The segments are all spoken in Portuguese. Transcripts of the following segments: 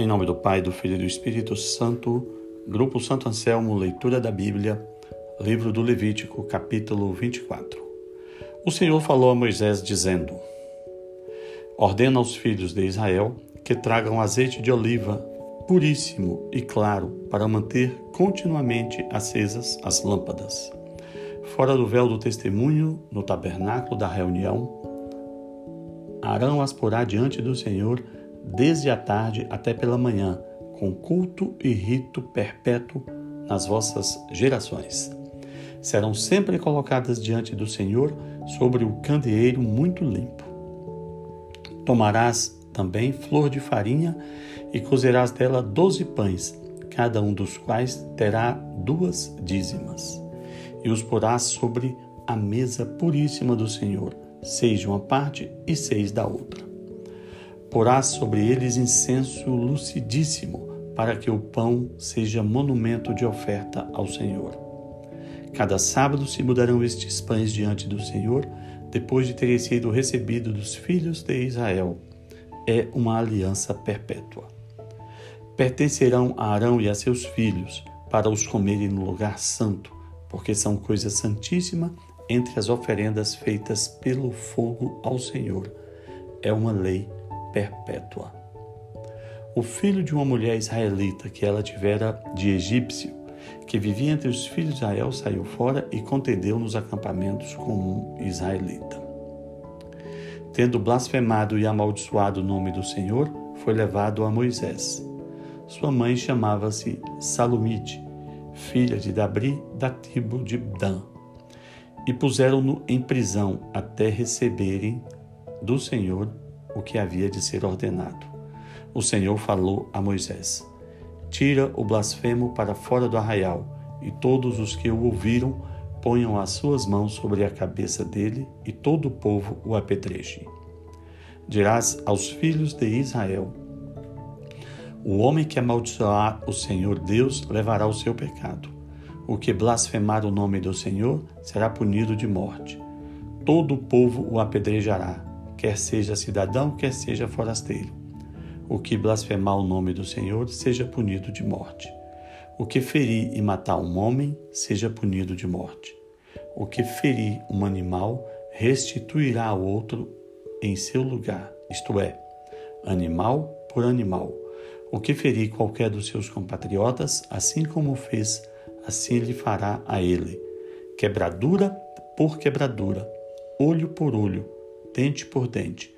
Em nome do Pai, do Filho e do Espírito Santo, Grupo Santo Anselmo, leitura da Bíblia, livro do Levítico, capítulo 24. O Senhor falou a Moisés, dizendo: Ordena aos filhos de Israel que tragam azeite de oliva puríssimo e claro para manter continuamente acesas as lâmpadas. Fora do véu do testemunho, no tabernáculo da reunião, Arão as porá diante do Senhor desde a tarde até pela manhã, com culto e rito perpétuo nas vossas gerações. Serão sempre colocadas diante do Senhor sobre o candeeiro muito limpo. Tomarás também flor de farinha e cozerás dela doze pães, cada um dos quais terá duas dízimas. E os porás sobre a mesa puríssima do Senhor, seis de uma parte e seis da outra. Porás sobre eles incenso lucidíssimo, para que o pão seja monumento de oferta ao Senhor. Cada sábado se mudarão estes pães diante do Senhor, depois de terem sido recebidos dos filhos de Israel. É uma aliança perpétua. Pertencerão a Arão e a seus filhos, para os comerem no lugar santo, porque são coisa santíssima entre as oferendas feitas pelo fogo ao Senhor. É uma lei perpétua. O filho de uma mulher israelita que ela tivera de egípcio, que vivia entre os filhos de Israel, saiu fora e contendeu nos acampamentos com um israelita. Tendo blasfemado e amaldiçoado o nome do Senhor, foi levado a Moisés. Sua mãe chamava-se Salomite, filha de Dabri, da tribo de Dan. E puseram-no em prisão até receberem do Senhor o que havia de ser ordenado. O Senhor falou a Moisés: Tira o blasfemo para fora do arraial, e todos os que o ouviram ponham as suas mãos sobre a cabeça dele, e todo o povo o apedreje. Dirás aos filhos de Israel: O homem que amaldiçoar o Senhor Deus levará o seu pecado. O que blasfemar o nome do Senhor será punido de morte. Todo o povo o apedrejará quer seja cidadão, quer seja forasteiro. O que blasfemar o nome do Senhor seja punido de morte. O que ferir e matar um homem seja punido de morte. O que ferir um animal restituirá ao outro em seu lugar, isto é, animal por animal. O que ferir qualquer dos seus compatriotas, assim como fez, assim lhe fará a ele. Quebradura por quebradura, olho por olho, dente por dente.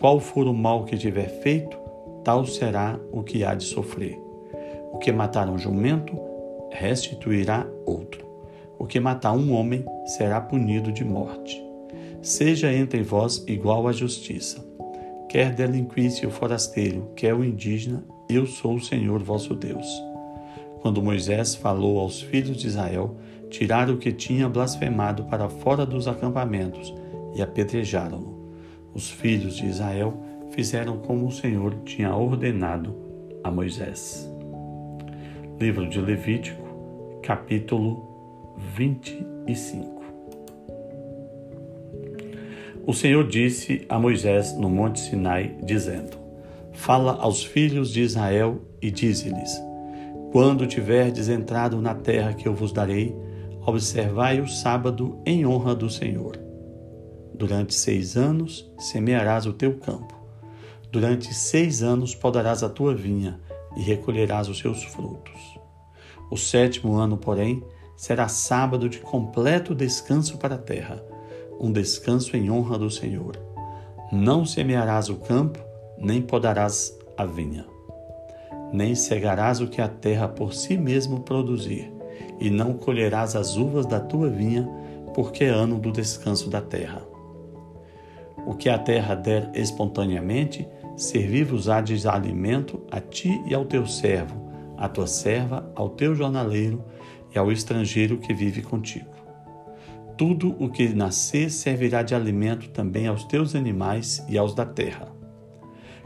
Qual for o mal que tiver feito, tal será o que há de sofrer. O que matar um jumento, restituirá outro. O que matar um homem, será punido de morte. Seja entre vós igual à justiça. Quer delinquisse o forasteiro, quer o indígena, eu sou o Senhor vosso Deus. Quando Moisés falou aos filhos de Israel, tiraram o que tinha blasfemado para fora dos acampamentos e apedrejaram-no. Os filhos de Israel fizeram como o Senhor tinha ordenado a Moisés. Livro de Levítico, capítulo 25. O Senhor disse a Moisés no Monte Sinai, dizendo: Fala aos filhos de Israel e dize-lhes: Quando tiverdes entrado na terra que eu vos darei, observai o sábado em honra do Senhor. Durante seis anos semearás o teu campo. Durante seis anos podarás a tua vinha e recolherás os seus frutos. O sétimo ano, porém, será sábado de completo descanso para a terra, um descanso em honra do Senhor. Não semearás o campo, nem podarás a vinha. Nem cegarás o que a terra por si mesmo produzir, e não colherás as uvas da tua vinha, porque é ano do descanso da terra. O que a terra der espontaneamente, servir-vos-á de alimento a ti e ao teu servo, à tua serva, ao teu jornaleiro e ao estrangeiro que vive contigo. Tudo o que nascer servirá de alimento também aos teus animais e aos da terra.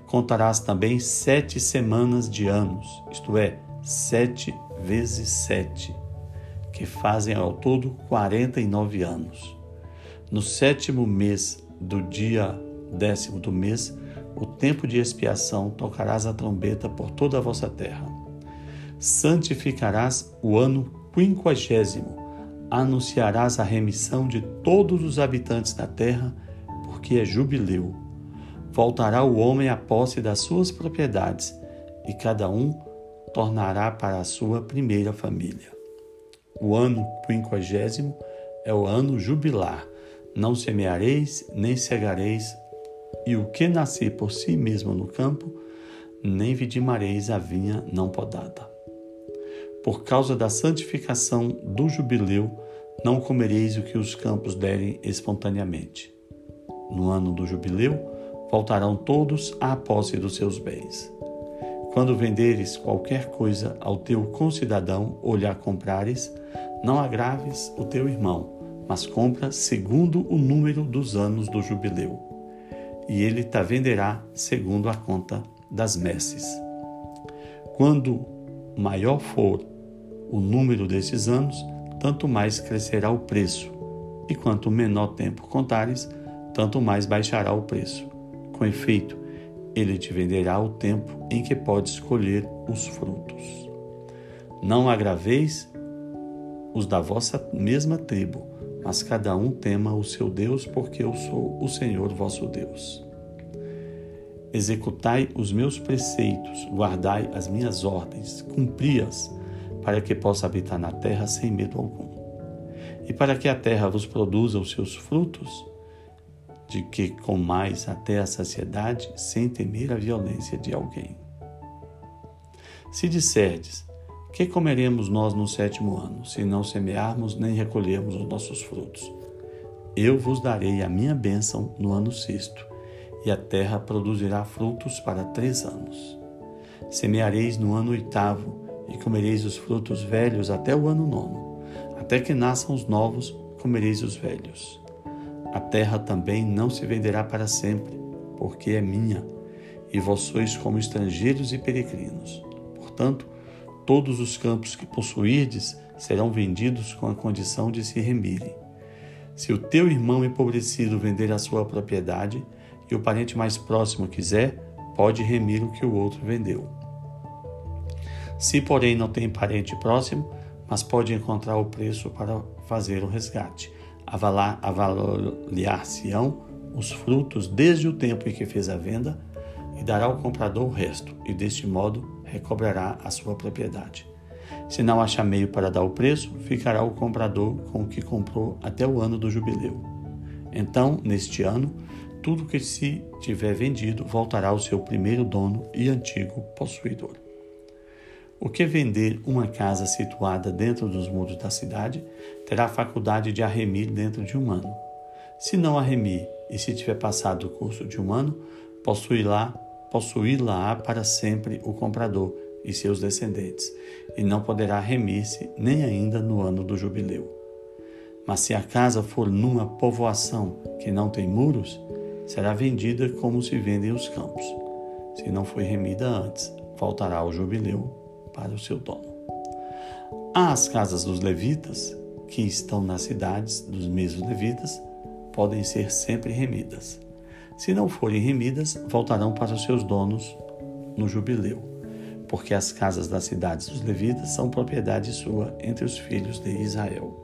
Contarás também sete semanas de anos, isto é, sete vezes sete, que fazem ao todo quarenta e nove anos. No sétimo mês do dia décimo do mês, o tempo de expiação, tocarás a trombeta por toda a vossa terra. Santificarás o ano quinquagésimo, anunciarás a remissão de todos os habitantes da terra, porque é jubileu. Voltará o homem à posse das suas propriedades, e cada um tornará para a sua primeira família. O ano quinquagésimo é o ano jubilar. Não semeareis, nem cegareis, e o que nascer por si mesmo no campo, nem vidimareis a vinha não podada. Por causa da santificação do jubileu, não comereis o que os campos derem espontaneamente. No ano do jubileu, voltarão todos à posse dos seus bens. Quando venderes qualquer coisa ao teu concidadão ou lhe a comprares, não agraves o teu irmão, mas compra segundo o número dos anos do jubileu. E ele te venderá segundo a conta das messes. Quando maior for o número desses anos, tanto mais crescerá o preço, e quanto menor tempo contares, tanto mais baixará o preço. Com efeito, ele te venderá o tempo em que podes colher os frutos. Não agraveis os da vossa mesma tribo, mas cada um tema o seu Deus, porque eu sou o Senhor vosso Deus. Executai os meus preceitos, guardai as minhas ordens, cumpri-as, para que possa habitar na terra sem medo algum. E para que a terra vos produza os seus frutos, de que comais até a saciedade sem temer a violência de alguém. Se disserdes, que comeremos nós no sétimo ano, se não semearmos nem recolhermos os nossos frutos? Eu vos darei a minha bênção no ano sexto, e a terra produzirá frutos para três anos. Semeareis no ano oitavo, e comereis os frutos velhos até o ano nono. Até que nasçam os novos, comereis os velhos. A terra também não se venderá para sempre, porque é minha, e vós sois como estrangeiros e peregrinos. Portanto, todos os campos que possuirdes serão vendidos com a condição de se remirem. Se o teu irmão empobrecido vender a sua propriedade, e o parente mais próximo quiser, pode remir o que o outro vendeu. Se, porém, não tem parente próximo, mas pode encontrar o preço para fazer o resgate avaliar-se-ão os frutos desde o tempo em que fez a venda e dará ao comprador o resto, e deste modo recobrará a sua propriedade. Se não achar meio para dar o preço, ficará o comprador com o que comprou até o ano do jubileu. Então, neste ano, tudo que se tiver vendido voltará ao seu primeiro dono e antigo possuidor. O que vender uma casa situada dentro dos muros da cidade terá faculdade de arremir dentro de um ano. Se não arremir e se tiver passado o curso de um ano, possuí-la possuí-la para sempre o comprador e seus descendentes, e não poderá remir-se nem ainda no ano do jubileu. Mas se a casa for numa povoação que não tem muros, será vendida como se vendem os campos. Se não foi remida antes, faltará o jubileu para o seu dono. As casas dos levitas, que estão nas cidades dos mesmos levitas, podem ser sempre remidas. Se não forem remidas, voltarão para os seus donos no jubileu, porque as casas das cidades dos levitas são propriedade sua entre os filhos de Israel.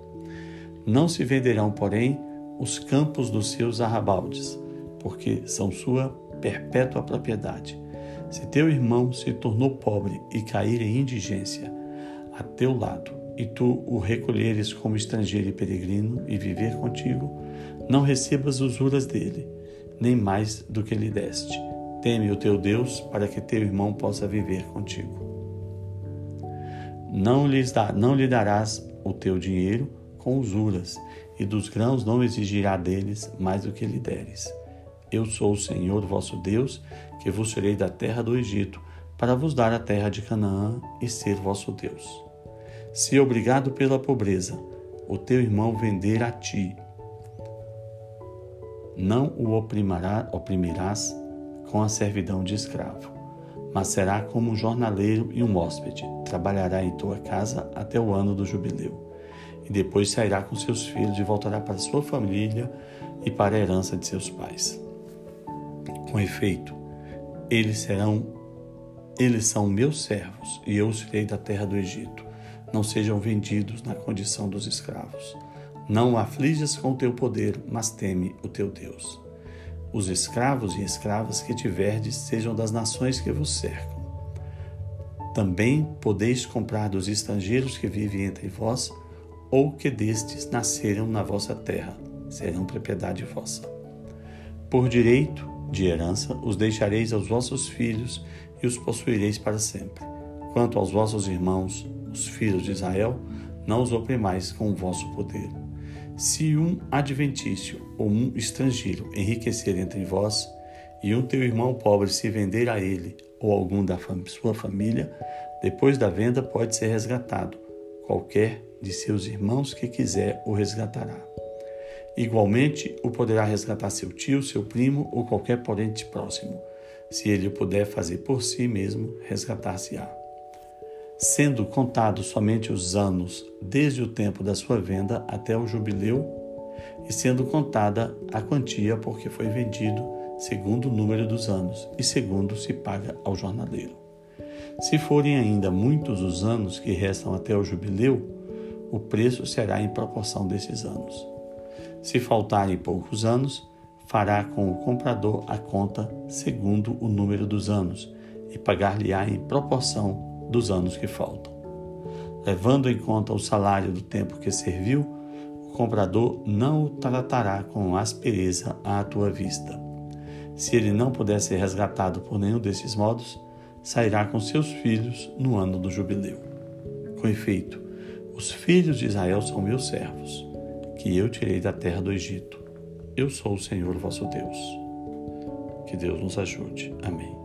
Não se venderão, porém, os campos dos seus arrabaldes, porque são sua perpétua propriedade. Se teu irmão se tornou pobre e cair em indigência a teu lado, e tu o recolheres como estrangeiro e peregrino e viver contigo, não recebas usuras dele, nem mais do que lhe deste. Teme o teu Deus para que teu irmão possa viver contigo. Não, lhes dá, não lhe darás o teu dinheiro com usuras, e dos grãos não exigirá deles mais do que lhe deres eu sou o Senhor vosso Deus, que vos tirei da terra do Egito, para vos dar a terra de Canaã e ser vosso Deus. Se obrigado pela pobreza, o teu irmão vender a ti, não o oprimirá, oprimirás com a servidão de escravo, mas será como um jornaleiro e um hóspede, trabalhará em tua casa até o ano do jubileu, e depois sairá com seus filhos e voltará para sua família e para a herança de seus pais. Com efeito, Eles serão eles são meus servos, e eu os tirei da terra do Egito. Não sejam vendidos na condição dos escravos. Não aflijas com o teu poder, mas teme o teu Deus. Os escravos e escravas que tiverdes sejam das nações que vos cercam. Também podeis comprar dos estrangeiros que vivem entre vós, ou que destes nasceram na vossa terra, serão propriedade vossa. Por direito de herança os deixareis aos vossos filhos e os possuireis para sempre. Quanto aos vossos irmãos, os filhos de Israel, não os oprimais com o vosso poder. Se um adventício ou um estrangeiro enriquecer entre vós, e um teu irmão pobre se vender a ele ou algum da sua família, depois da venda pode ser resgatado. Qualquer de seus irmãos que quiser o resgatará. Igualmente, o poderá resgatar seu tio, seu primo ou qualquer parente próximo se ele o puder fazer por si mesmo, resgatar-se-á. Sendo contados somente os anos desde o tempo da sua venda até o jubileu, e sendo contada a quantia porque foi vendido segundo o número dos anos e segundo se paga ao jornaleiro. Se forem ainda muitos os anos que restam até o jubileu, o preço será em proporção desses anos. Se faltarem poucos anos, fará com o comprador a conta segundo o número dos anos e pagar-lhe-á em proporção dos anos que faltam. Levando em conta o salário do tempo que serviu, o comprador não o tratará com aspereza à tua vista. Se ele não puder ser resgatado por nenhum desses modos, sairá com seus filhos no ano do jubileu. Com efeito, os filhos de Israel são meus servos, que eu tirei da terra do Egito eu sou o Senhor vosso Deus. Que Deus nos ajude. Amém.